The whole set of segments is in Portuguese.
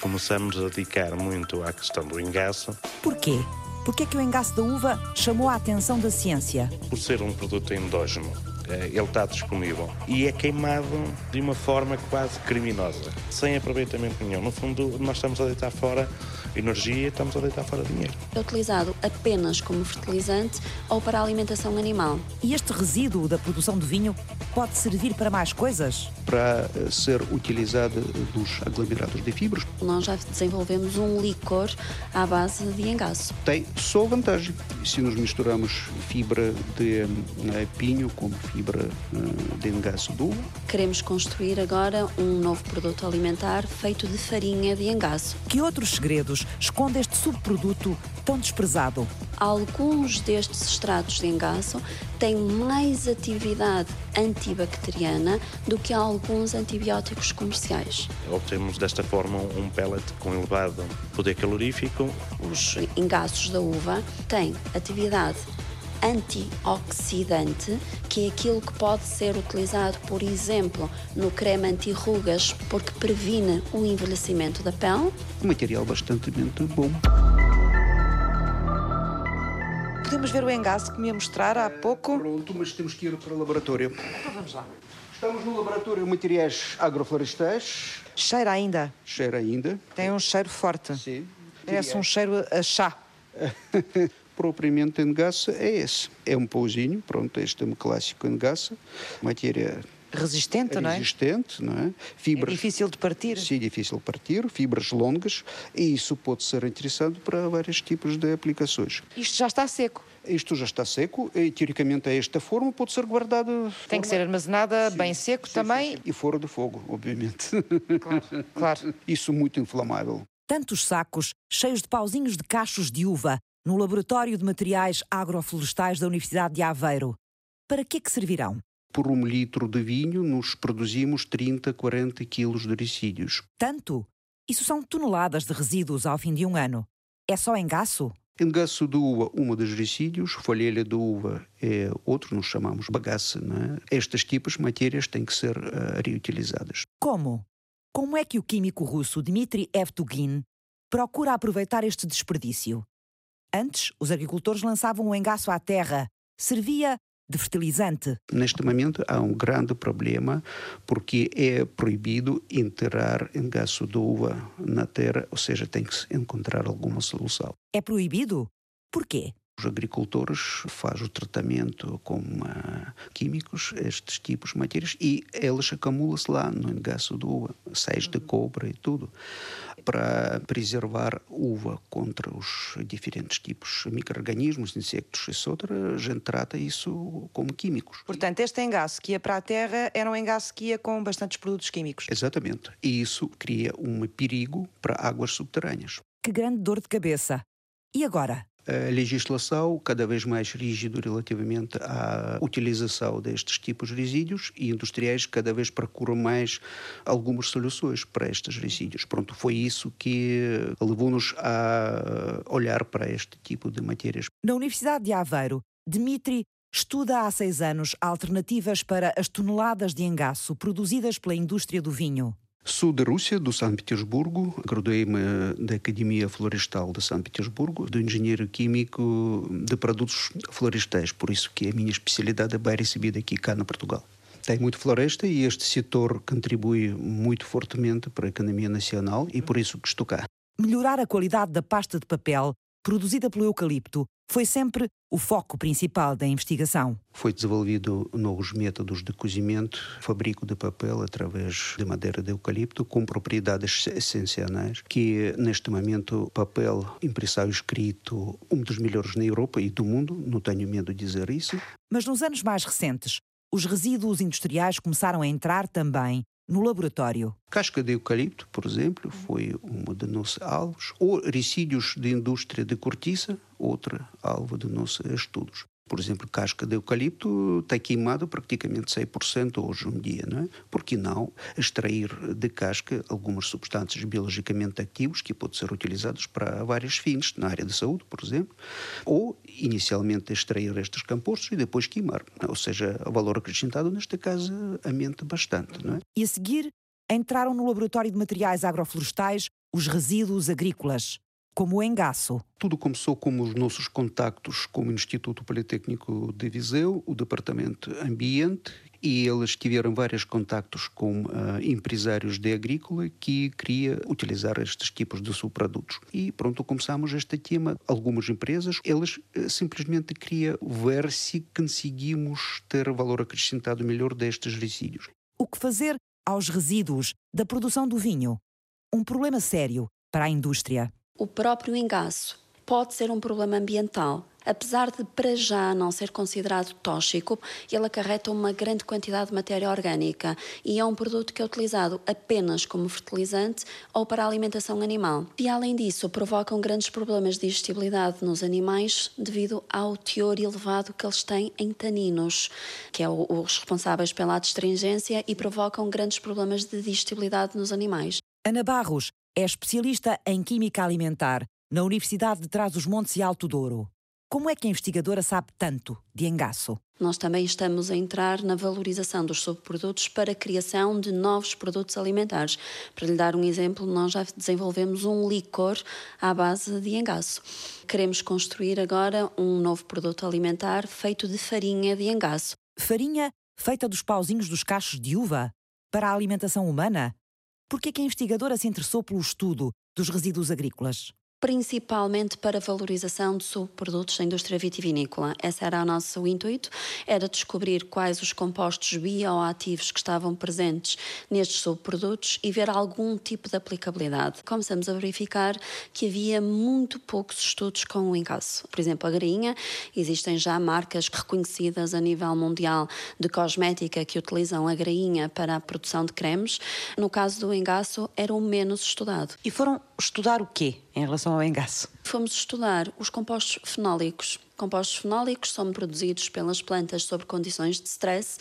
começamos a dedicar muito à questão do engaço. Porquê? Porquê que o engaço da uva chamou a atenção da ciência? Por ser um produto endógeno, eh, ele está disponível e é queimado de uma forma quase criminosa, sem aproveitamento nenhum. No fundo, nós estamos a deitar fora energia estamos a deitar fora dinheiro. É utilizado apenas como fertilizante ou para alimentação animal. E este resíduo da produção de vinho pode servir para mais coisas? Para eh, ser utilizado dos aglomerados de fibras. Nós já desenvolvemos um licor à base de engaço. Tem só vantagem. Se nos misturamos fibra de uh, pinho com fibra de engaço do Queremos construir agora um novo produto alimentar feito de farinha de engaço. Que outros segredos esconde este subproduto tão desprezado? Alguns destes extratos de engaço têm mais atividade antibacteriana do que alguns antibióticos comerciais. Obtemos desta forma um pellet com elevado poder calorífico. Os engaços da uva têm atividade antioxidante, que é aquilo que pode ser utilizado, por exemplo, no creme anti-rugas, porque previne o envelhecimento da pele. Um material bastante bom. Podemos ver o engaço que me ia mostrar há pouco? Pronto, mas temos que ir para o laboratório. Então vamos lá. Estamos no laboratório de materiais agroflorestais. Cheira ainda? Cheira ainda. Tem um cheiro forte. Sim. Parece um cheiro a chá. propriamente engaça é esse. É um pauzinho, pronto, este é um clássico engaça, matéria resistente, não é? Resistente, não é? Fibras, é difícil de partir. Sim, difícil de partir, fibras longas, e isso pode ser interessante para vários tipos de aplicações. Isto já está seco? Isto já está seco e, teoricamente, a esta forma pode ser guardado... Tem forma... que ser armazenada sim, bem seco sim, também? Sim, e fora de fogo, obviamente. Claro, claro. Isso muito inflamável. Tantos sacos cheios de pauzinhos de cachos de uva no Laboratório de Materiais Agroflorestais da Universidade de Aveiro. Para que é que servirão? Por um litro de vinho, nos produzimos 30, 40 quilos de resíduos. Tanto? Isso são toneladas de resíduos ao fim de um ano. É só engaço? Engaço de uva, uma dos resíduos, folhelha de uva é outro, nós chamamos bagaça. Né? Estes tipos de matérias têm que ser uh, reutilizadas. Como? Como é que o químico russo Dmitry Evtugin procura aproveitar este desperdício? Antes, os agricultores lançavam o engaço à terra. Servia de fertilizante. Neste momento há um grande problema porque é proibido enterrar engaço de uva na terra, ou seja, tem que se encontrar alguma solução. É proibido? Porquê? Os agricultores fazem o tratamento com uh, químicos, estes tipos de matérias, e eles acumulam-se lá no engaço de uva, sais de cobre e tudo, para preservar uva contra os diferentes tipos de micro-organismos, insectos, etc. A gente trata isso como químicos. Portanto, este engaço que ia para a terra era um engaço que ia com bastantes produtos químicos. Exatamente. E isso cria um perigo para águas subterrâneas. Que grande dor de cabeça. E agora? Legislação cada vez mais rígida relativamente à utilização destes tipos de resíduos e industriais cada vez procuram mais algumas soluções para estes resíduos. Pronto, foi isso que levou-nos a olhar para este tipo de matérias. Na Universidade de Aveiro, Dmitry estuda há seis anos alternativas para as toneladas de engaço produzidas pela indústria do vinho. Sou da Rússia, do São Petersburgo. Graduei-me da Academia Florestal de São Petersburgo, do engenheiro químico de produtos florestais, por isso que a minha especialidade é bem recebida aqui cá no Portugal. Tem muito floresta e este setor contribui muito fortemente para a economia nacional e por isso que estou cá. Melhorar a qualidade da pasta de papel produzida pelo eucalipto foi sempre o foco principal da investigação. Foi desenvolvido novos métodos de cozimento, fabrico de papel através de madeira de eucalipto com propriedades essenciais, que neste momento papel impressão escrito um dos melhores na Europa e do mundo, não tenho medo de dizer isso. Mas nos anos mais recentes, os resíduos industriais começaram a entrar também no laboratório. Casca de eucalipto, por exemplo, foi uma de nossos alvos, ou resíduos de indústria de cortiça, outra alvo de nossos estudos. Por exemplo, casca de eucalipto está queimada praticamente 100% hoje em dia, não é? Por que não extrair de casca algumas substâncias biologicamente ativas que podem ser utilizadas para vários fins, na área da saúde, por exemplo, ou inicialmente extrair estes compostos e depois queimar. Ou seja, o valor acrescentado, neste caso, aumente bastante, não é? E a seguir, entraram no laboratório de materiais agroflorestais os resíduos agrícolas, como o engaço. Tudo começou com os nossos contactos com o Instituto Politécnico de Viseu, o Departamento Ambiente, e eles tiveram vários contactos com uh, empresários de agrícola que queria utilizar estes tipos de subprodutos. E pronto, começamos este tema. Algumas empresas, eles uh, simplesmente queriam ver se conseguimos ter valor acrescentado melhor destes resíduos. O que fazer aos resíduos da produção do vinho? Um problema sério para a indústria. O próprio engaço pode ser um problema ambiental. Apesar de para já não ser considerado tóxico, ele acarreta uma grande quantidade de matéria orgânica e é um produto que é utilizado apenas como fertilizante ou para alimentação animal. E além disso, provocam grandes problemas de digestibilidade nos animais devido ao teor elevado que eles têm em taninos, que é os responsáveis pela astringência e provocam grandes problemas de digestibilidade nos animais. Ana Barros é especialista em Química Alimentar na Universidade de Trás-os-Montes e Alto Douro. Como é que a investigadora sabe tanto de engaço? Nós também estamos a entrar na valorização dos subprodutos para a criação de novos produtos alimentares. Para lhe dar um exemplo, nós já desenvolvemos um licor à base de engaço. Queremos construir agora um novo produto alimentar feito de farinha de engaço. Farinha feita dos pauzinhos dos cachos de uva para a alimentação humana? Por que a investigadora se interessou pelo estudo dos resíduos agrícolas? Principalmente para valorização de subprodutos da indústria vitivinícola. Esse era o nosso intuito, era descobrir quais os compostos bioativos que estavam presentes nestes subprodutos e ver algum tipo de aplicabilidade. Começamos a verificar que havia muito poucos estudos com o engaço. Por exemplo, a grainha, existem já marcas reconhecidas a nível mundial de cosmética que utilizam a grainha para a produção de cremes. No caso do engaço, era o menos estudado. E foram estudar o quê em relação ao engaço? Fomos estudar os compostos fenólicos. Compostos fenólicos são produzidos pelas plantas sob condições de stress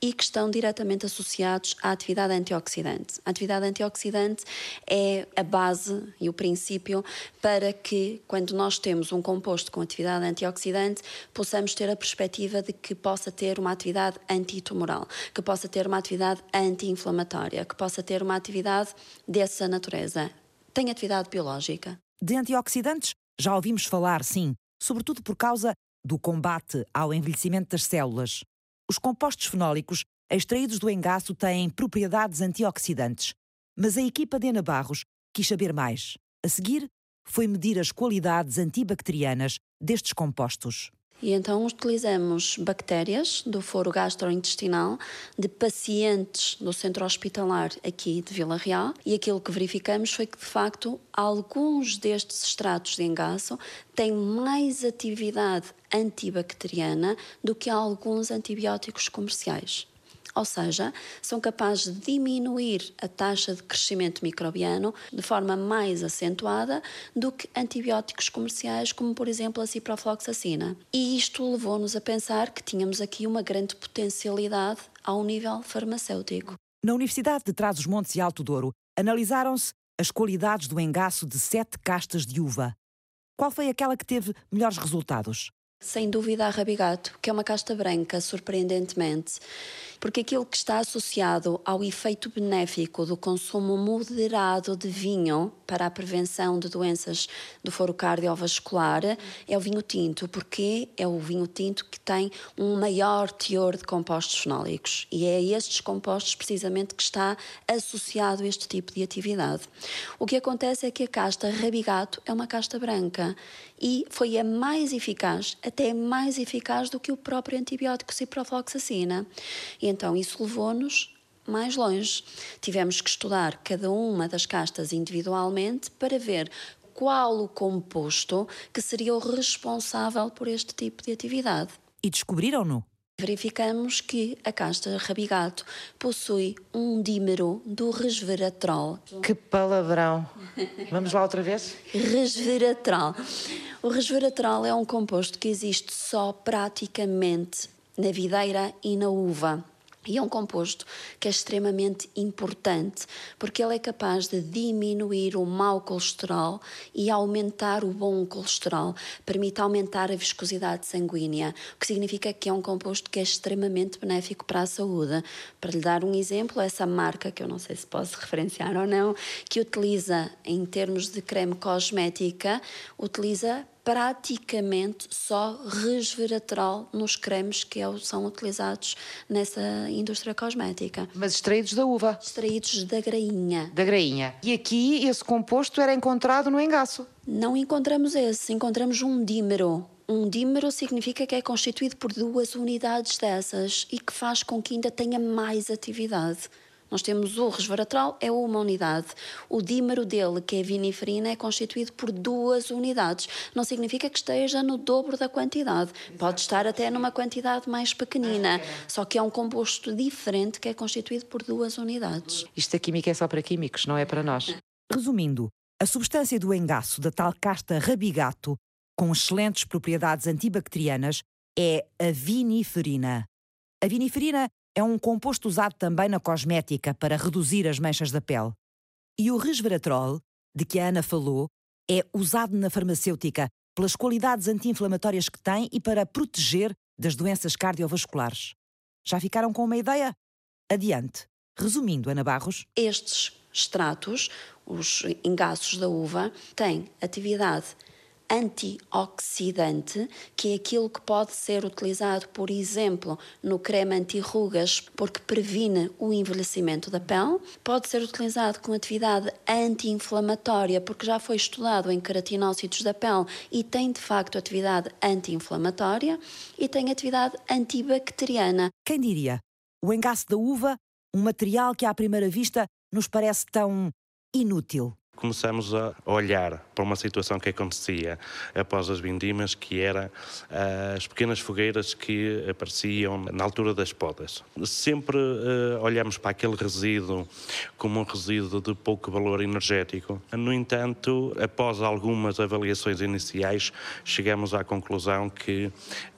e que estão diretamente associados à atividade antioxidante. A atividade antioxidante é a base e o princípio para que, quando nós temos um composto com atividade antioxidante, possamos ter a perspectiva de que possa ter uma atividade antitumoral, que possa ter uma atividade anti-inflamatória, que possa ter uma atividade dessa natureza tem atividade biológica. De antioxidantes já ouvimos falar, sim, sobretudo por causa do combate ao envelhecimento das células. Os compostos fenólicos extraídos do engaço têm propriedades antioxidantes, mas a equipa de Ana Barros quis saber mais. A seguir, foi medir as qualidades antibacterianas destes compostos. E então utilizamos bactérias do foro gastrointestinal de pacientes do centro hospitalar aqui de Vila Real. E aquilo que verificamos foi que, de facto, alguns destes extratos de engaço têm mais atividade antibacteriana do que alguns antibióticos comerciais ou seja, são capazes de diminuir a taxa de crescimento microbiano de forma mais acentuada do que antibióticos comerciais, como por exemplo a ciprofloxacina. E isto levou-nos a pensar que tínhamos aqui uma grande potencialidade ao nível farmacêutico. Na Universidade de Trás-os-Montes e Alto Douro, analisaram-se as qualidades do engaço de sete castas de uva. Qual foi aquela que teve melhores resultados? Sem dúvida a Rabigato, que é uma casta branca, surpreendentemente, porque aquilo que está associado ao efeito benéfico do consumo moderado de vinho para a prevenção de doenças do foro cardiovascular é o vinho tinto, porque é o vinho tinto que tem um maior teor de compostos fenólicos e é estes compostos precisamente que está associado a este tipo de atividade. O que acontece é que a casta Rabigato é uma casta branca e foi a mais eficaz, até mais eficaz do que o próprio antibiótico ciprofloxacina. E então isso levou-nos mais longe. Tivemos que estudar cada uma das castas individualmente para ver qual o composto que seria o responsável por este tipo de atividade. E descobriram-no? verificamos que a casta rabigato possui um dímero do resveratrol. Que palavrão! Vamos lá outra vez? Resveratrol. O resveratrol é um composto que existe só praticamente na videira e na uva. E é um composto que é extremamente importante porque ele é capaz de diminuir o mau colesterol e aumentar o bom colesterol, permite aumentar a viscosidade sanguínea, o que significa que é um composto que é extremamente benéfico para a saúde. Para lhe dar um exemplo, essa marca, que eu não sei se posso referenciar ou não, que utiliza em termos de creme cosmética, utiliza praticamente só resveratrol nos cremes que é são utilizados nessa indústria cosmética. Mas extraídos da uva? Extraídos da grainha. Da grainha. E aqui esse composto era encontrado no engaço? Não encontramos esse, encontramos um dímero. Um dímero significa que é constituído por duas unidades dessas e que faz com que ainda tenha mais atividade. Nós temos o resveratrol, é uma unidade. O dímero dele, que é a viniferina, é constituído por duas unidades. Não significa que esteja no dobro da quantidade. Pode estar até numa quantidade mais pequenina. Só que é um composto diferente que é constituído por duas unidades. Isto da química é só para químicos, não é para nós. Resumindo, a substância do engaço da tal casta rabigato, com excelentes propriedades antibacterianas, é a viniferina. A viniferina é um composto usado também na cosmética para reduzir as manchas da pele. E o resveratrol, de que a Ana falou, é usado na farmacêutica pelas qualidades anti-inflamatórias que tem e para proteger das doenças cardiovasculares. Já ficaram com uma ideia? Adiante. Resumindo, Ana Barros. Estes extratos, os engaços da uva, têm atividade antioxidante, que é aquilo que pode ser utilizado, por exemplo, no creme anti-rugas, porque previne o envelhecimento da pele. Pode ser utilizado com atividade anti-inflamatória, porque já foi estudado em queratinócitos da pele e tem de facto atividade anti-inflamatória. E tem atividade antibacteriana. Quem diria? O engaço da uva, um material que à primeira vista nos parece tão inútil começamos a olhar para uma situação que acontecia após as vindimas, que era uh, as pequenas fogueiras que apareciam na altura das podas. Sempre uh, olhamos para aquele resíduo como um resíduo de pouco valor energético. No entanto, após algumas avaliações iniciais, chegamos à conclusão que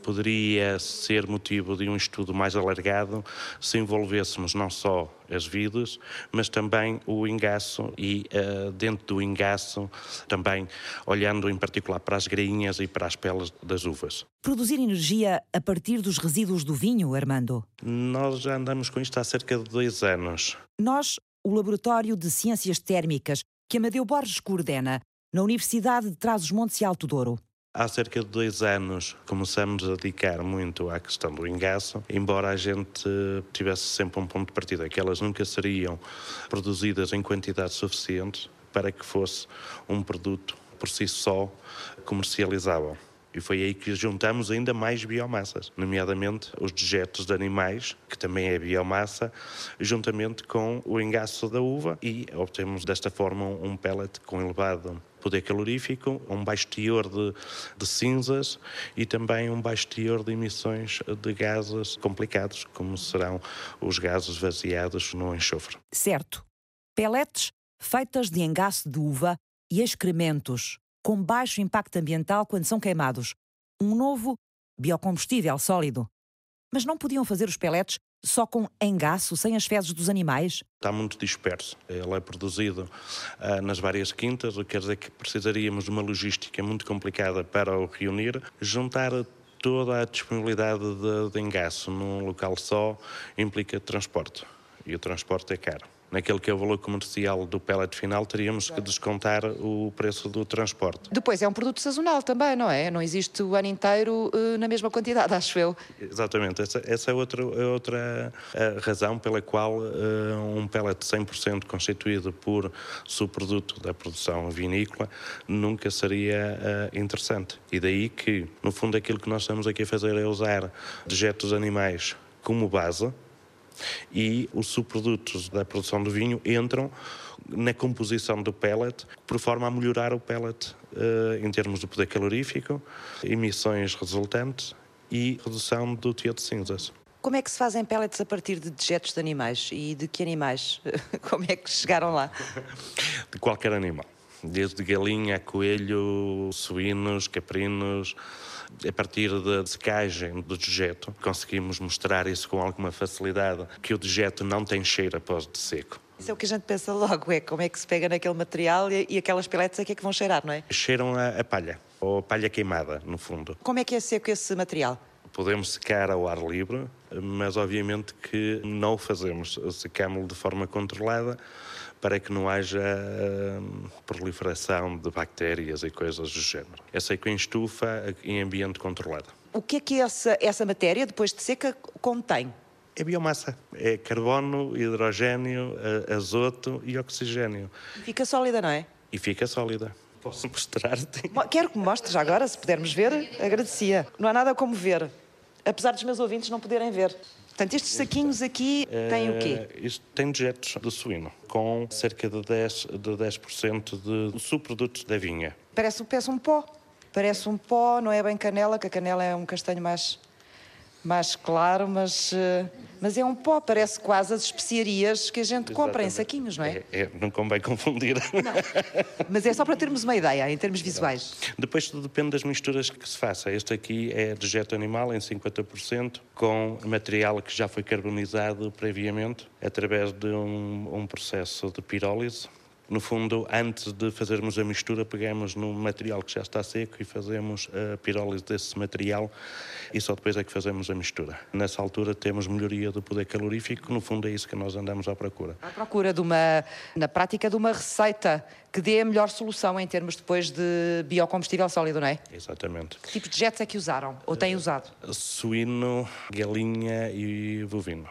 poderia ser motivo de um estudo mais alargado se envolvêssemos não só as vidas, mas também o engaço e uh, dentro do engaço também olhando em particular para as grainhas e para as peles das uvas. Produzir energia a partir dos resíduos do vinho, Armando? Nós já andamos com isto há cerca de dois anos. Nós, o Laboratório de Ciências Térmicas, que Amadeu Borges coordena, na Universidade de Trás-os-Montes e Alto Douro. Há cerca de dois anos começamos a dedicar muito à questão do engaço, embora a gente tivesse sempre um ponto de partida, que elas nunca seriam produzidas em quantidade suficiente para que fosse um produto por si só comercializável. E foi aí que juntamos ainda mais biomassas, nomeadamente os dejetos de animais, que também é biomassa, juntamente com o engaço da uva e obtemos desta forma um pellet com elevado poder calorífico, um baixo teor de, de, cinzas e também um baixo teor de emissões de gases complicados, como serão os gases vaziados no enxofre. Certo. Pellets feitas de engaço de uva e excrementos com baixo impacto ambiental quando são queimados. Um novo biocombustível sólido. Mas não podiam fazer os pellets só com engaço, sem as fezes dos animais? Está muito disperso. Ele é produzido uh, nas várias quintas, o que quer dizer que precisaríamos de uma logística muito complicada para o reunir. Juntar toda a disponibilidade de, de engaço num local só implica transporte. E o transporte é caro naquele que é o valor comercial do pellet final, teríamos que descontar o preço do transporte. Depois é um produto sazonal também, não é? Não existe o ano inteiro uh, na mesma quantidade, acho eu. Exatamente. Essa, essa é outra, é outra uh, razão pela qual uh, um pellet 100% constituído por subproduto da produção vinícola nunca seria interessante. E daí que, no fundo, aquilo que nós estamos aqui a fazer é usar dejetos animais como base e os subprodutos da produção do vinho entram na composição do pellet, por forma a melhorar o pellet uh, em termos de poder calorífico, emissões resultantes e redução do teor de cinzas. Como é que se fazem pellets a partir de dejetos de animais? E de que animais? Como é que chegaram lá? De qualquer animal. desde galinha, coelho, suínos, caprinos. A partir da secagem do dejeto, conseguimos mostrar isso com alguma facilidade, que o dejeto não tem cheiro após de seco. Isso é o que a gente pensa logo, é como é que se pega naquele material e, e aquelas peletes aqui é que vão cheirar, não é? Cheiram a, a palha, ou a palha queimada, no fundo. Como é que é seco esse material? Podemos secar ao ar livre, mas obviamente que não o fazemos. Secamos-lo de forma controlada para que não haja hum, proliferação de bactérias e coisas do género. É seco em estufa, em ambiente controlado. O que é que essa, essa matéria, depois de seca, contém? É biomassa. É carbono, hidrogênio, azoto e oxigênio. Fica sólida, não é? E fica sólida. Posso mostrar-te? Quero que me mostres agora, se pudermos ver, agradecia. Não há nada como ver, apesar dos meus ouvintes não poderem ver. Portanto, estes saquinhos aqui têm o quê? Uh, isto tem dejetos de suíno, com cerca de 10%, de, 10 de subprodutos da vinha. Parece, parece um pó. Parece um pó, não é bem canela, que a canela é um castanho mais mais claro, mas, eh, mas é um pó, parece quase as especiarias que a gente Exatamente. compra em saquinhos, não é? é, é não convém confundir. Não. Mas é só para termos uma ideia, em termos visuais. Depois tudo depende das misturas que se faça. Este aqui é dejeto animal em 50%, com material que já foi carbonizado previamente, através de um, um processo de pirólise no fundo, antes de fazermos a mistura, pegamos no material que já está seco e fazemos a pirólise desse material e só depois é que fazemos a mistura. Nessa altura temos melhoria do poder calorífico, no fundo é isso que nós andamos à procura. À procura de uma, na prática, de uma receita que dê a melhor solução em termos depois de biocombustível sólido, não é? Exatamente. Que tipo de jets é que usaram ou têm usado? Suíno, galinha e bovino.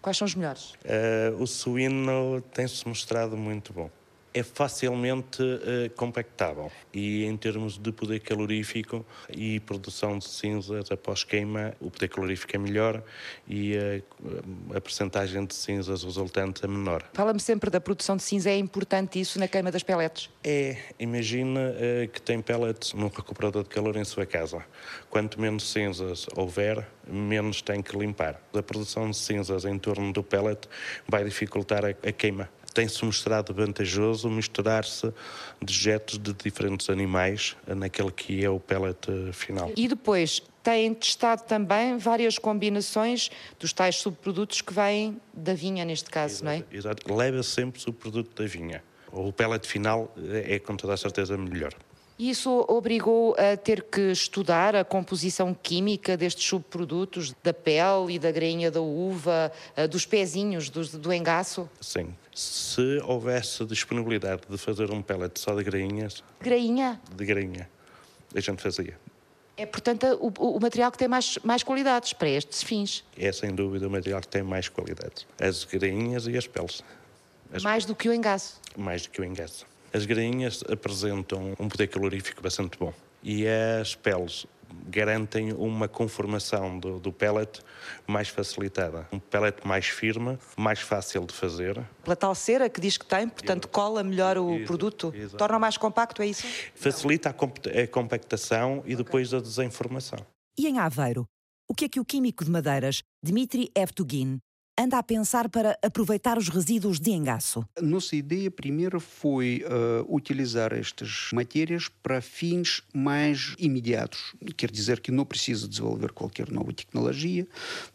Quais são os melhores? Uh, o suíno tem-se mostrado muito bom é facilmente uh, compactável e em termos de poder calorífico e produção de cinzas após queima, o poder calorífico é melhor e uh, a percentagem de cinzas resultante é menor. Fala-me sempre da produção de cinza, é importante isso na queima das pellets? É, imagina uh, que tem pellets num recuperador de calor em sua casa. Quanto menos cinzas houver, menos tem que limpar. A produção de cinzas em torno do pellet vai dificultar a, a queima tem-se mostrado vantajoso misturar-se dejetos de diferentes animais naquele que é o pellet final. E depois têm testado também várias combinações dos tais subprodutos que vêm da vinha, neste caso, exato, não é? Exato, leva sempre subproduto da vinha. O pellet final é com toda a certeza melhor. Isso obrigou a ter que estudar a composição química destes subprodutos, da pele e da grainha da uva, eh, dos pezinhos do, do engaço? Sim. Se houvesse disponibilidade de fazer um pellet só de grainhas... Grainha? De grainha. A gente fazia. É, portanto, o, o, material que tem mais, mais qualidades para estes fins. É, sem dúvida, o material que tem mais qualidades. As grainhas e as peles. As mais do que o engaço? Mais do que o engaço. As grainhas apresentam um poder calorífico bastante bom e as peles garantem uma conformação do, do pellet mais facilitada. Um pellet mais firme, mais fácil de fazer. Pela tal cera que diz que tem, portanto cola melhor o Exato. produto, Exato. torna mais compacto, é isso? Facilita a, comp a compactação e depois a desinformação. E em Aveiro, o que é que o químico de madeiras Dmitry Evtugin anda a pensar para aproveitar os resíduos de engaço? Nossa ideia primeiro foi uh, utilizar estas matérias para fins mais imediatos. Quer dizer que não precisa desenvolver qualquer nova tecnologia,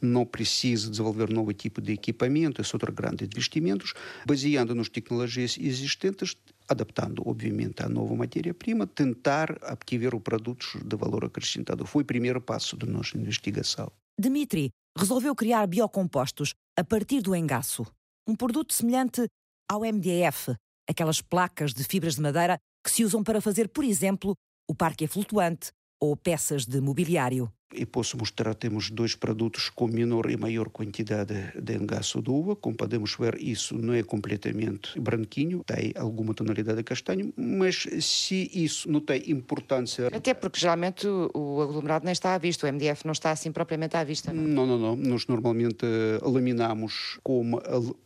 não precisa desenvolver novo tipo de equipamento, esse outro grande investimentos, baseando nas tecnologias existentes, adaptando, obviamente, à nova matéria-prima, tentar obter produtos de valor acrescentado. Foi o primeiro passo da nossa investigação. Dmitry resolveu criar biocompostos a partir do engaço, um produto semelhante ao MDF, aquelas placas de fibras de madeira que se usam para fazer, por exemplo, o parque flutuante ou peças de mobiliário. E posso mostrar, temos dois produtos com menor e maior quantidade de engaço de uva. Como podemos ver, isso não é completamente branquinho, tem alguma tonalidade de castanho, mas se isso não tem importância... Até porque geralmente o aglomerado nem está à vista, o MDF não está assim propriamente à vista. Não, não, não. não. Nós normalmente laminamos com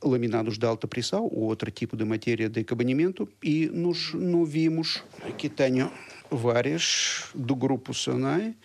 laminados de alta pressão ou outro tipo de matéria de acabamento e nós não vimos... Aqui tenho várias do grupo Sonai,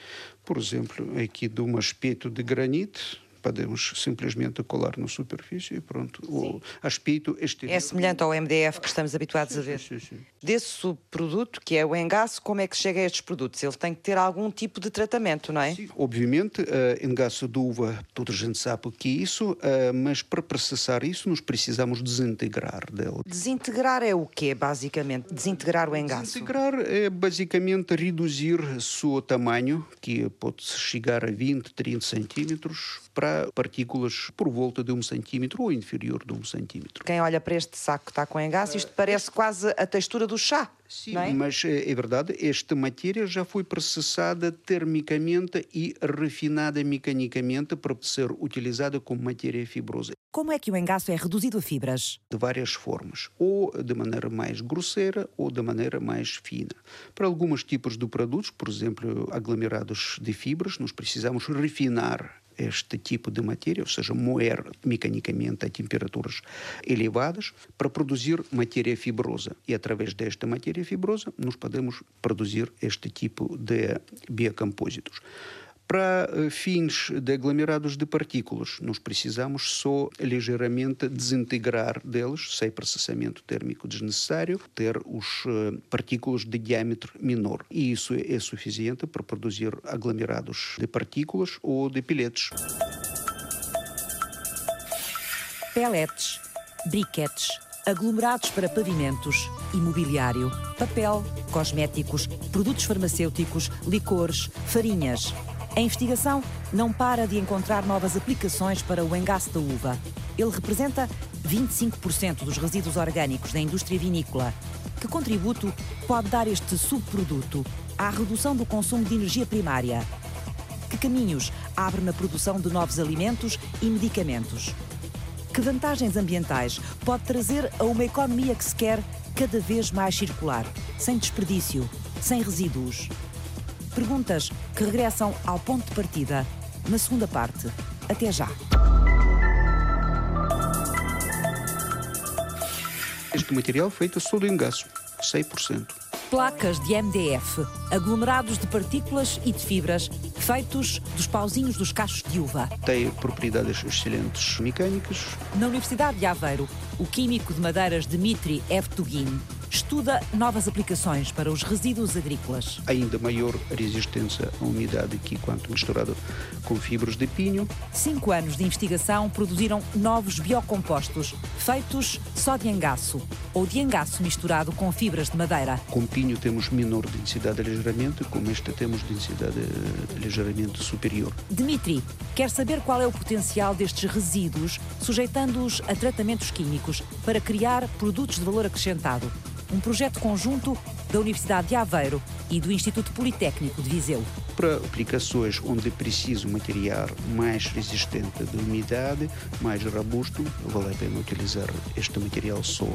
por exemplo, aqui de um aspecto de granito, podemos simplesmente colar na superfície e pronto. O aspecto exterior. É semelhante ao MDF que estamos habituados sim, a ver. Sim, sim, Desse subproduto, que é o engaço, como é que chega a estes produtos? Ele tem que ter algum tipo de tratamento, não é? Sim, obviamente, uh, engaço de uva, toda a gente sabe o que é isso, uh, mas para processar isso nós precisamos desintegrar dele. Desintegrar é o quê, basicamente? Desintegrar o engaço? Desintegrar é basicamente reduzir o seu tamanho, que pode chegar a 20, 30 centímetros, para partículas por volta de um centímetro ou inferior de um centímetro. Quem olha para este saco que está com engaço, isto parece quase a textura do chá. Sim, é? mas é verdade, esta matéria já foi processada termicamente e refinada mecanicamente para ser utilizada como matéria fibrosa. Como é que o engaço é reduzido a fibras? De várias formas, ou de maneira mais grosseira ou de maneira mais fina. Para alguns tipos de produtos, por exemplo, aglomerados de fibras, nós precisamos refinar este tipo de matéria, ou seja, moer mecanicamente a temperaturas elevadas para produzir matéria fibrosa. E através desta matéria fibrosa, nós podemos produzir este tipo de biocompósitos. Para fins de aglomerados de partículas, nós precisamos só ligeiramente desintegrar deles, sem processamento térmico desnecessário, ter os partículas de diâmetro menor. E isso é suficiente para produzir aglomerados de partículas ou de piletes. Pellets, briquetes, aglomerados para pavimentos, imobiliário, papel, cosméticos, produtos farmacêuticos, licores, farinhas. A investigação não para de encontrar novas aplicações para o engaço da uva. Ele representa 25% dos resíduos orgânicos da indústria vinícola. Que contributo pode dar este subproduto à redução do consumo de energia primária? Que caminhos abre na produção de novos alimentos e medicamentos? Que vantagens ambientais pode trazer a uma economia que se quer cada vez mais circular, sem desperdício, sem resíduos? Perguntas que regressam ao ponto de partida na segunda parte. Até já. Este material feito só do engaço, 100%. Placas de MDF, aglomerados de partículas e de fibras, feitos dos pauzinhos dos cachos de uva. Tem propriedades excelentes mecânicas. Na Universidade de Aveiro, o químico de madeiras Dmitry Evtugin estuda novas aplicações para os resíduos agrícolas. Ainda maior resistência à umidade que quanto misturado com fibras de pinho. Cinco anos de investigação produziram novos biocompostos, feitos só de engaço ou de engaço misturado com fibras de madeira. Com pinho temos menor densidade ligeiramente, com este temos densidade ligeiramente superior. Dmitry quer saber qual é o potencial destes resíduos, sujeitando-os a tratamentos químicos para criar produtos de valor acrescentado um projeto conjunto da Universidade de Aveiro e do Instituto Politécnico de Viseu. Para aplicações onde é preciso material mais resistente à umidade, mais robusto, vale a pena utilizar este material só.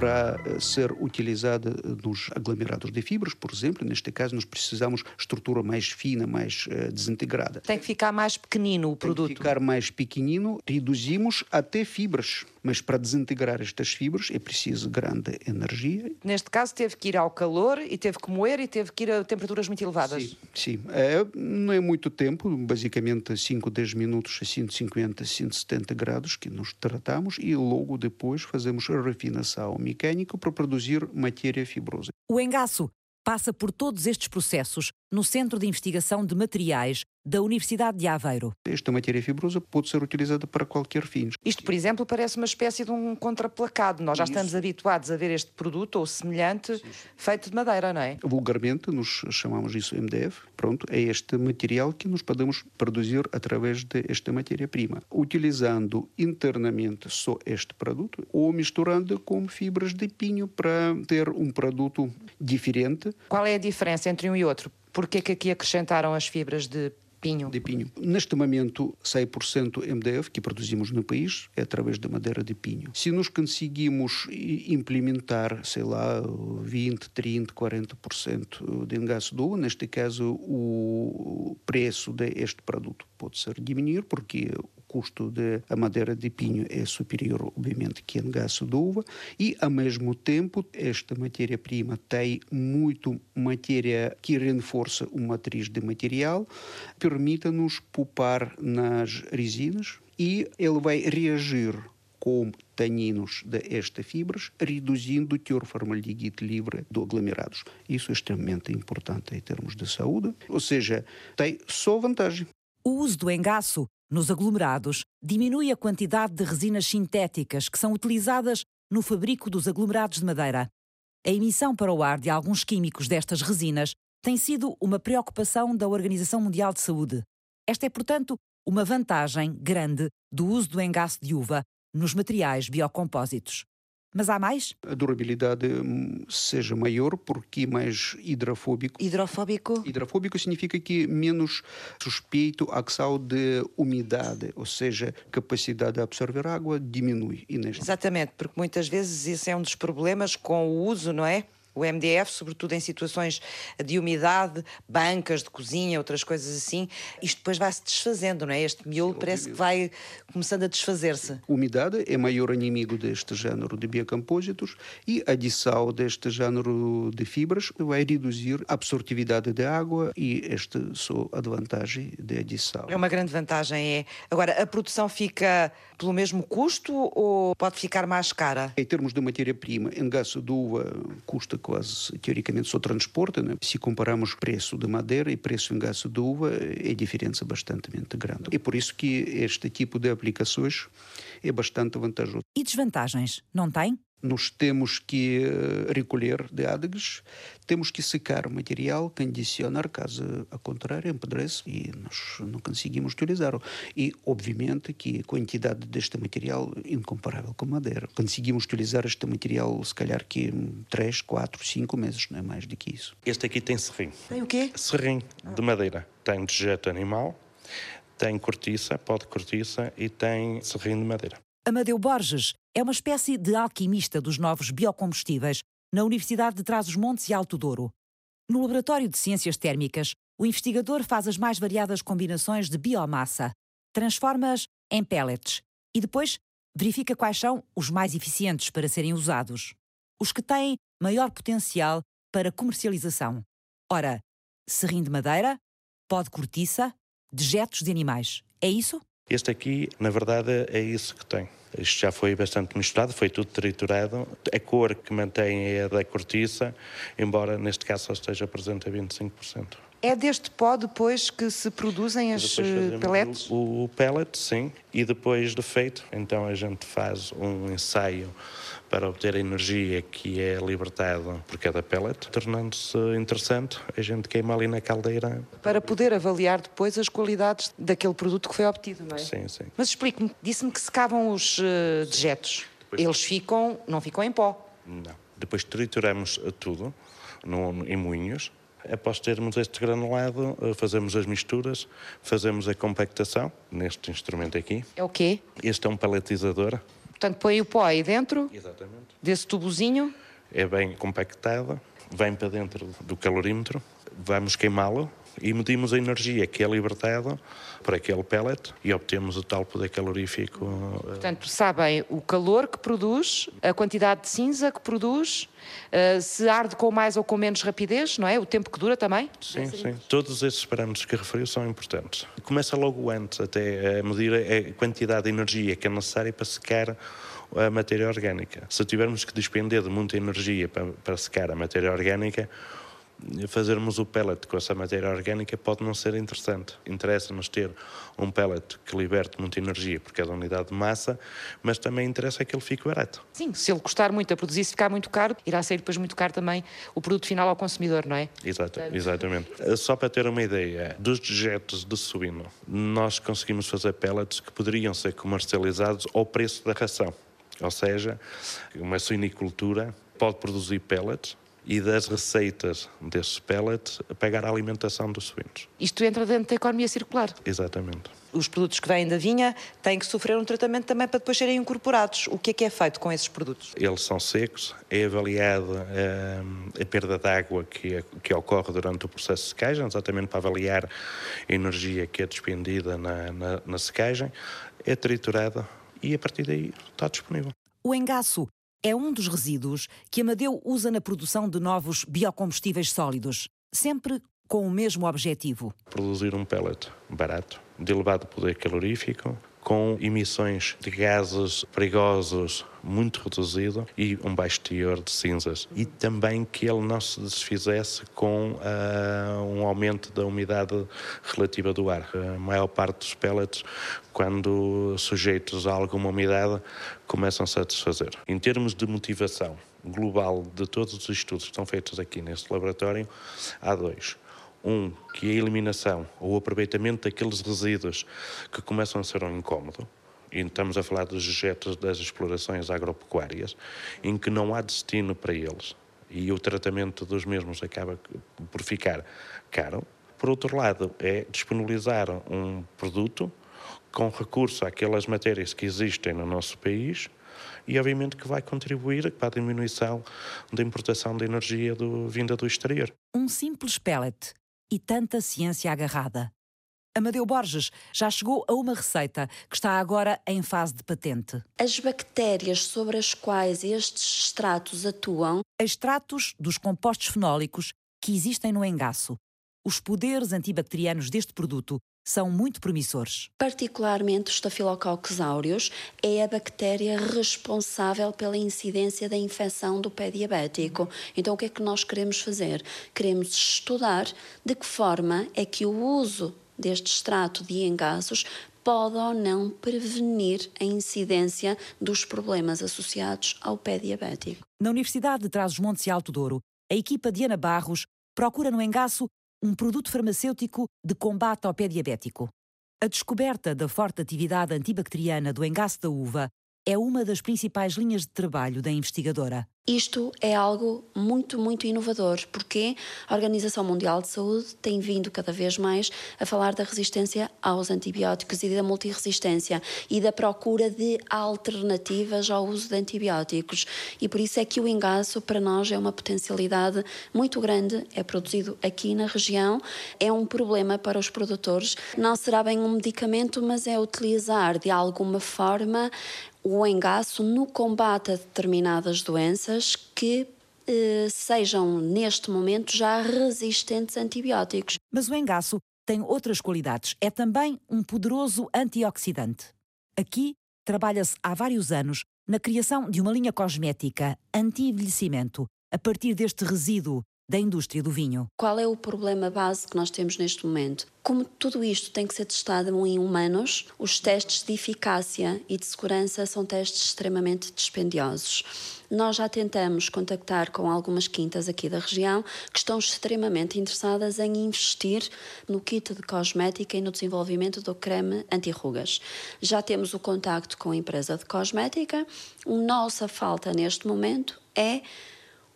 para ser utilizada nos aglomerados de fibras, por exemplo. Neste caso, nós precisamos estrutura mais fina, mais uh, desintegrada. Tem que ficar mais pequenino o produto. Tem que ficar mais pequenino. Reduzimos até fibras. Mas para desintegrar estas fibras é preciso grande energia. Neste caso, teve que ir ao calor e teve que moer e teve que ir a temperaturas muito elevadas. Sim, sim. É, não é muito tempo, basicamente 5, 10 minutos a 150, 170 graus que nos tratamos e logo depois fazemos a refinação mecânica para produzir matéria fibrosa. O engaço passa por todos estes processos no Centro de Investigação de Materiais da Universidade de Aveiro. Esta matéria fibrosa pode ser utilizada para qualquer fim. Isto, por exemplo, parece uma espécie de um contraplacado. Nós já Isso. estamos habituados a ver este produto ou semelhante sim, sim. feito de madeira, não é? Vulgarmente, nós chamamos isso MDF. Pronto, é este material que nós podemos produzir através desta matéria-prima, utilizando internamente só este produto ou misturando com fibras de pinho para ter um produto diferente. Qual é a diferença entre um e outro? Porquê que aqui acrescentaram as fibras de pinho? De pinho. Neste momento, 100% MDF que produzimos no país é através da madeira de pinho. Se nós conseguimos implementar, sei lá, 20, 30, 40% de engaçador, neste caso o preço deste produto pode ser diminuir porque custo da madeira de pinho é superior, obviamente, que em gás de uva e, ao mesmo tempo, esta matéria-prima tem muito matéria que reforça uma matriz de material, permite-nos poupar nas resinas e ele vai reagir com taninos destas fibras, reduzindo o teor formaldehíde livre de aglomerados. Isso é extremamente importante em termos de saúde, ou seja, tem só vantagem. O uso do engaço nos aglomerados diminui a quantidade de resinas sintéticas que são utilizadas no fabrico dos aglomerados de madeira. A emissão para o ar de alguns químicos destas resinas tem sido uma preocupação da Organização Mundial de Saúde. Esta é, portanto, uma vantagem grande do uso do engaço de uva nos materiais biocompósitos. Mas há mais? A durabilidade hum, seja maior porque mais hidrofóbico. Hidrofóbico? Hidrofóbico significa que menos suspeito a ação de umidade, ou seja, capacidade de absorver água diminui. Exatamente, porque muitas vezes isso é um dos problemas com o uso, não é? O MDF, sobretudo em situações de umidade, bancas de cozinha, outras coisas assim, isto depois vai-se desfazendo, não é? Este miolo parece que vai começando a desfazer-se. Umidade é maior inimigo deste género de biocompósitos e a adição deste género de fibras vai reduzir a absortividade da água e esta é só a vantagem da adição. É uma grande vantagem, é. Agora, a produção fica pelo mesmo custo ou pode ficar mais cara? Em termos de matéria-prima, em gás de uva custa quase, teoricamente, só transporte. Né? Se comparamos preço de madeira e preço em gás de uva, é diferença bastante grande. É por isso que este tipo de aplicações é bastante vantajoso. E desvantagens? Não tem? Nós temos que eh, recolher de ádegas, temos que secar o material, condicionar, caso a contrário, empedrece e nós não conseguimos utilizá-lo. E, obviamente, que a quantidade deste material é incomparável com madeira. Conseguimos utilizar este material, se calhar, que 3, 4, 5 meses, não é mais do que isso. Este aqui tem serrim. Tem o quê? Serrim de madeira. Tem dejeto animal, tem cortiça, pó de cortiça e tem serrim de madeira. Amadeu Borges é uma espécie de alquimista dos novos biocombustíveis na Universidade de Trás-os-Montes e Alto Douro. No Laboratório de Ciências Térmicas, o investigador faz as mais variadas combinações de biomassa, transforma-as em pellets e depois verifica quais são os mais eficientes para serem usados, os que têm maior potencial para comercialização. Ora, serrim de madeira, pó de cortiça, dejetos de animais. É isso? Este aqui, na verdade, é isso que tem. Isto já foi bastante misturado, foi tudo triturado. A cor que mantém é a da cortiça, embora neste caso só esteja presente a 25%. É deste pó depois que se produzem as eh, pellets? O, o pellet, sim, e depois de feito, então a gente faz um ensaio para obter a energia que é libertada por cada pellet, tornando-se interessante, a gente queima ali na caldeira. Para poder avaliar depois as qualidades daquele produto que foi obtido, não é? Sim, sim. Mas explique-me, disse-me que secavam os uh, dejetos. Depois... Eles ficam, não ficam em pó? Não. Depois trituramos tudo no, em moinhos, Após termos este granulado, eh, fazemos as misturas, fazemos a compactação neste instrumento aqui. É o quê? Este é um paletizador. Portanto, põe o pó aí dentro Exatamente. desse tubozinho. É bem compactado, vem para dentro do calorímetro, vamos queimá-lo e medimos a energia que é libertada por aquele pellet e obtemos o tal poder calorífico. Eh, Portanto, sabem o calor que produz, a quantidade de cinza que produz, uh, se arde com mais ou com menos rapidez, não é? O tempo que dura também? Sim, sim. Todos esses parâmetros que referiu são importantes. Começa logo antes até a medir a quantidade de energia que é necessária para secar a matéria orgânica. Se tivermos que despender de muita energia para, para secar a matéria orgânica, fazermos o pellet com essa matéria orgânica pode não ser interessante. Interessa-nos ter um pellet que liberte muita energia por cada unidade de massa, mas também interessa que ele fique barato. Sim, se ele custar muito a produzir, se ficar muito caro, irá sair depois muito caro também o produto final ao consumidor, não é? Exato, exatamente. Só para ter uma ideia, dos dejetos de suíno, nós conseguimos fazer pellets que poderiam ser comercializados ao preço da ração. Ou seja, uma suinicultura pode produzir pellets e das receitas desses pellets pagar a alimentação dos suínos. Isto entra dentro da economia circular? Exatamente. Os produtos que vêm da vinha têm que sofrer um tratamento também para depois serem incorporados. O que é que é feito com esses produtos? Eles são secos, é avaliada a, eh, a perda de água que, que ocorre durante o processo de secagem, exatamente para avaliar a energia que é despendida na, na, na secagem é triturada e a partir daí está disponível. O engaço é um dos resíduos que Amadeu usa na produção de novos biocombustíveis sólidos, sempre com o mesmo objetivo: produzir um pellet barato, de elevado poder calorífico, com emissões de gases perigosos muito reduzido e um baixo teor de cinzas. E também que ele não se desfizesse com uh, um aumento da umidade relativa do ar. A maior parte dos pellets, quando sujeitos a alguma umidade, começam-se a desfazer. Em termos de motivação global de todos os estudos que estão feitos aqui neste laboratório, há dois. Um, que a eliminação ou o aproveitamento daqueles resíduos que começam a ser um incómodo, e estamos a falar dos dejetos das explorações agropecuárias, em que não há destino para eles e o tratamento dos mesmos acaba por ficar caro. Por outro lado, é disponibilizar um produto com recurso àquelas matérias que existem no nosso país e, obviamente, que vai contribuir para a diminuição da importação de energia do, vinda do exterior. Um simples pellet e tanta ciência agarrada. Amadeu Borges já chegou a uma receita que está agora em fase de patente. As bactérias sobre as quais estes extratos atuam. Extratos dos compostos fenólicos que existem no engaço. Os poderes antibacterianos deste produto são muito promissores. Particularmente o Staphylococcus aureus é a bactéria responsável pela incidência da infecção do pé diabético. Então o que é que nós queremos fazer? Queremos estudar de que forma é que o uso deste extrato de engasos pode ou não prevenir a incidência dos problemas associados ao pé diabético. Na Universidade de Trás-os-Montes e Alto Douro, a equipa de Ana Barros procura no engaço um produto farmacêutico de combate ao pé diabético. A descoberta da forte atividade antibacteriana do engaço da uva é uma das principais linhas de trabalho da investigadora. Isto é algo muito, muito inovador, porque a Organização Mundial de Saúde tem vindo cada vez mais a falar da resistência aos antibióticos e da multiresistência e da procura de alternativas ao uso de antibióticos. E por isso é que o engaço para nós é uma potencialidade muito grande, é produzido aqui na região, é um problema para os produtores. Não será bem um medicamento, mas é utilizar de alguma forma o engaço no combate a determinadas doenças que eh, sejam neste momento já resistentes a antibióticos. Mas o engaço tem outras qualidades. É também um poderoso antioxidante. Aqui trabalha-se há vários anos na criação de uma linha cosmética anti-envelhecimento a partir deste resíduo da indústria do vinho. Qual é o problema base que nós temos neste momento? Como tudo isto tem que ser testado em humanos, os testes de eficácia e de segurança são testes extremamente dispendiosos. Nós já tentamos contactar com algumas quintas aqui da região que estão extremamente interessadas em investir no kit de cosmética e no desenvolvimento do creme anti-rugas. Já temos o contacto com a empresa de cosmética. A nossa falta neste momento é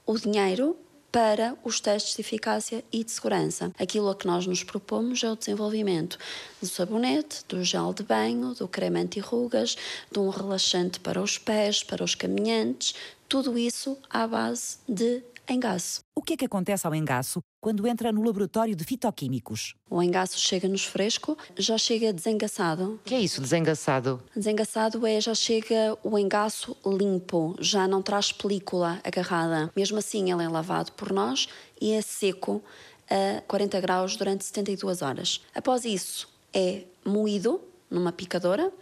o dinheiro para os testes de eficácia e de segurança. Aquilo a que nós nos propomos é o desenvolvimento do sabonete, do gel de banho, do creme anti-rugas, de um relaxante para os pés, para os caminhantes, tudo isso à base de engaço. O que é que acontece ao engaço quando entra no laboratório de fitoquímicos? O engaço chega-nos fresco, já chega desengaçado. O que é isso, desengaçado? Desengaçado é já chega o engaço limpo, já não traz película agarrada. Mesmo assim, ele é lavado por nós e é seco a 40 graus durante 72 horas. Após isso, é moído numa picadora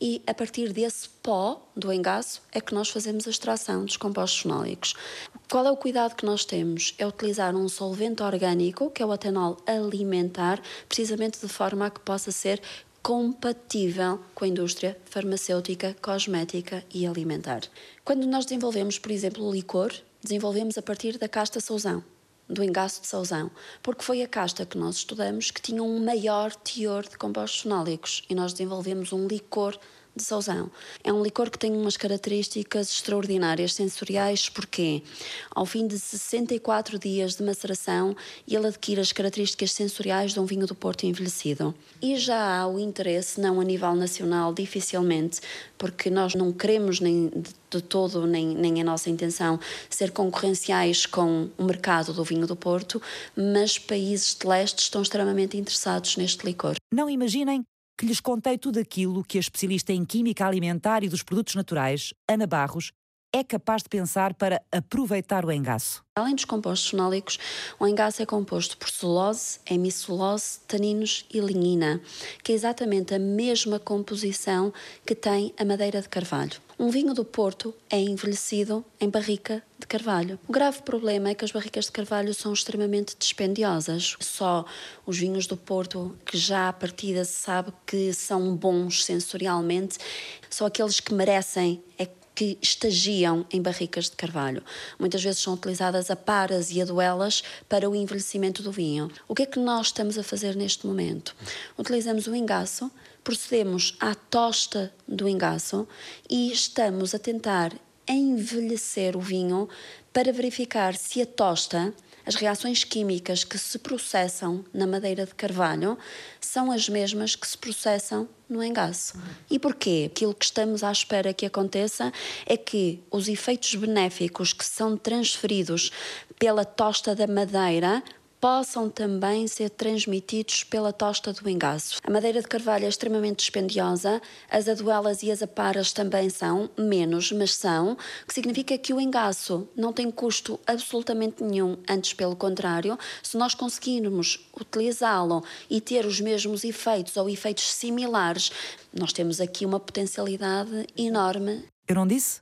e a partir desse pó do engaço é que nós fazemos a extração dos compostos fenólicos. Qual é o cuidado que nós temos? É utilizar um solvente orgânico, que é o etanol alimentar, precisamente de forma a que possa ser compatível com a indústria farmacêutica, cosmética e alimentar. Quando nós desenvolvemos, por exemplo, o licor, desenvolvemos a partir da casta sousão do engaço de sauzão, porque foi a casta que nós estudamos que tinha um maior teor de compostos fenólicos e nós desenvolvemos um licor de Sauzão. É um licor que tem umas características extraordinárias sensoriais, porque ao fim de 64 dias de maceração, ele adquire as características sensoriais de um vinho do Porto envelhecido. E já há o interesse, não a nível nacional, dificilmente, porque nós não queremos nem de todo, nem, nem a nossa intenção, ser concorrenciais com o mercado do vinho do Porto, mas países de leste estão extremamente interessados neste licor. Não imaginem que lhes contei tudo aquilo que a especialista em química alimentar e dos produtos naturais, Ana Barros, é capaz de pensar para aproveitar o engaço? Além dos compostos fenólicos, o engaço é composto por celulose, hemicelulose, taninos e lignina, que é exatamente a mesma composição que tem a madeira de carvalho. Um vinho do Porto é envelhecido em barrica de carvalho. O grave problema é que as barricas de carvalho são extremamente dispendiosas. Só os vinhos do Porto, que já à partida se sabe que são bons sensorialmente, são aqueles que merecem é que estagiam em barricas de carvalho. Muitas vezes são utilizadas a paras e a duelas para o envelhecimento do vinho. O que é que nós estamos a fazer neste momento? Utilizamos o engaço, procedemos à tosta do engaço e estamos a tentar envelhecer o vinho para verificar se a tosta as reações químicas que se processam na madeira de carvalho são as mesmas que se processam no engaço. E porquê? Aquilo que estamos à espera que aconteça é que os efeitos benéficos que são transferidos pela tosta da madeira possam também ser transmitidos pela tosta do engaço. A madeira de carvalho é extremamente dispendiosa, as aduelas e as aparas também são, menos, mas são, que significa que o engaço não tem custo absolutamente nenhum, antes pelo contrário, se nós conseguirmos utilizá-lo e ter os mesmos efeitos ou efeitos similares, nós temos aqui uma potencialidade enorme. Eu não disse?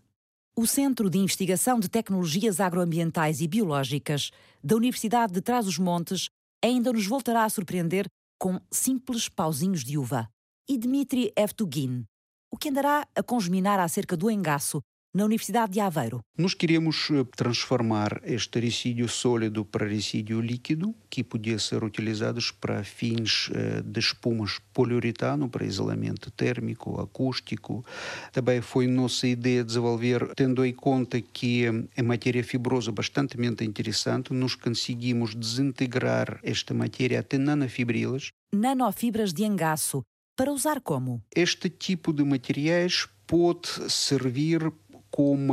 O Centro de Investigação de Tecnologias Agroambientais e Biológicas da Universidade de Trás-os-Montes ainda nos voltará a surpreender com simples pauzinhos de uva. E Dmitry Evtugin, o que andará a congeminar acerca do engaço na Universidade de Aveiro. Nós queríamos eh, transformar este resíduo sólido para resíduo líquido, que podia ser utilizado para fins eh, de espumas poliuretano, para isolamento térmico, acústico. Também foi nossa ideia desenvolver, tendo em conta que é matéria fibrosa bastante interessante, nós conseguimos desintegrar esta matéria até nanofibrilas. Nanofibras de engaço, para usar como? Este tipo de materiais pode servir como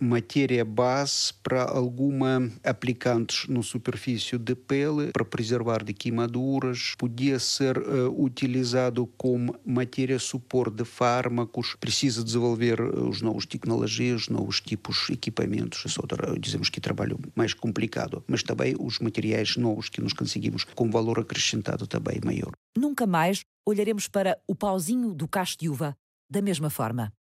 matéria base para alguma aplicantes na superfície de pele para preservar de queimaduras, podia ser uh, utilizado como matéria suporte de fármacos, precisa desenvolver uh, os novos tecnologias, novos tipos de equipamentos, só dizemos que trabalho mais complicado, mas também os materiais novos que nós conseguimos com valor acrescentado também maior. Nunca mais olharemos para o pauzinho do cacho de uva da mesma forma.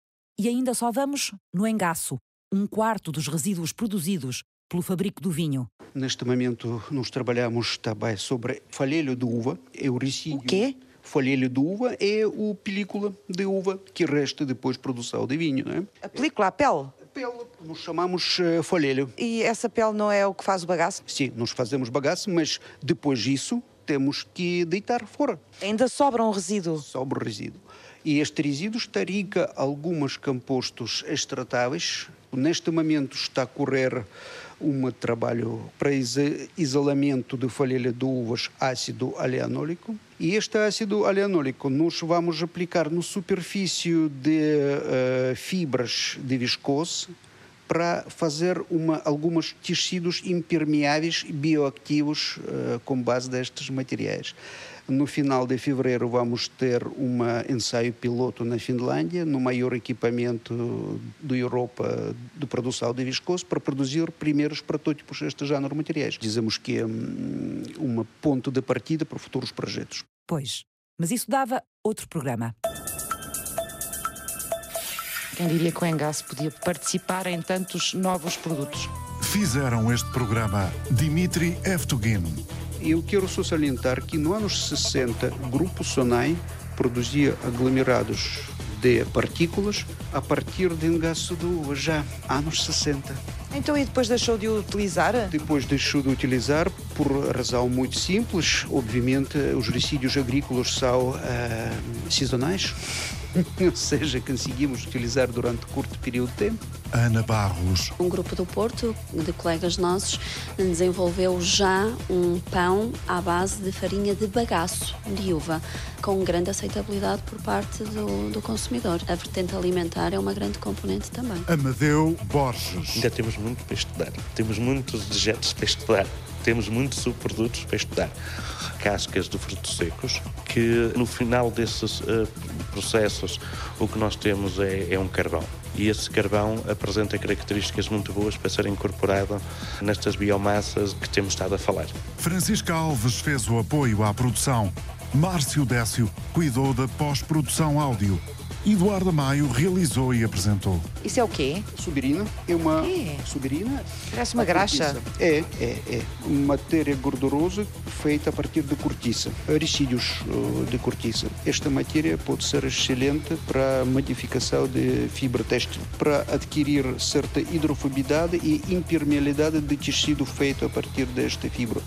E ainda só vamos no engaço, um quarto dos resíduos produzidos pelo fabrico do vinho. Neste momento, nós trabalhamos também sobre falhelho de uva. É o resíduo. O quê? Falhelho de uva é o película de uva que resta depois de produção de vinho, não é? A película, a pele? Pele, nós chamamos uh, falhelho. E essa pele não é o que faz o bagaço? Sim, nós fazemos bagaço, mas depois disso temos que deitar fora. Ainda sobra um resíduo? Sobra resíduo. E este resíduo estaria alguns compostos extratáveis. Neste momento está a correr um trabalho para isolamento de folha de uvas ácido aleanólico. E este ácido aleanólico nós vamos aplicar na superfície de uh, fibras de viscose para fazer uma, alguns tecidos impermeáveis bioativos uh, com base destes materiais. No final de fevereiro vamos ter um ensaio piloto na Finlândia, no maior equipamento da Europa de produção de viscose, para produzir primeiros protótipos destes género materiais. Dizemos que é uma ponto de partida para futuros projetos. Pois, mas isso dava outro programa. Quem diria que o Engasse podia participar em tantos novos produtos? Fizeram este programa Dimitri Evtugin, eu quero só salientar que no anos 60, o Grupo Sonai produzia aglomerados de partículas a partir de engaço do já anos 60. Então e depois deixou de utilizar? Depois deixou de utilizar por razão muito simples. Obviamente, os resíduos agrícolas são uh, sazonais. ou seja, conseguimos utilizar durante curto período de tempo. Ana Barros. Um grupo do Porto, de colegas nossos, desenvolveu já um pão à base de farinha de bagaço de uva, com grande aceitabilidade por parte do, do consumidor. A vertente alimentar é uma grande componente também. Amadeu Borges. Ainda temos muito para estudar, temos muitos dejetos para estudar. temos muitos subprodutos para estudar. Cascas de frutos secos, que no final desses uh, processos o que nós temos é, é um carvão e esse carvão apresenta características muito boas para ser incorporado nestas biomassas que temos estado a falar. Francisca Alves fez o apoio à produção. Márcio Décio cuidou da pós-produção áudio Eduardo Maio realizou e apresentou. Isso é o quê? Subirina. É uma é. subirina. Parece uma graxa. É, é, é. Uma matéria gordurosa feita a partir de cortiça, resíduos uh, de cortiça. Esta matéria pode ser excelente para modificação de fibra têxtil, para adquirir certa hidrofobidade e impermeabilidade de tecido feito a partir desta fibra.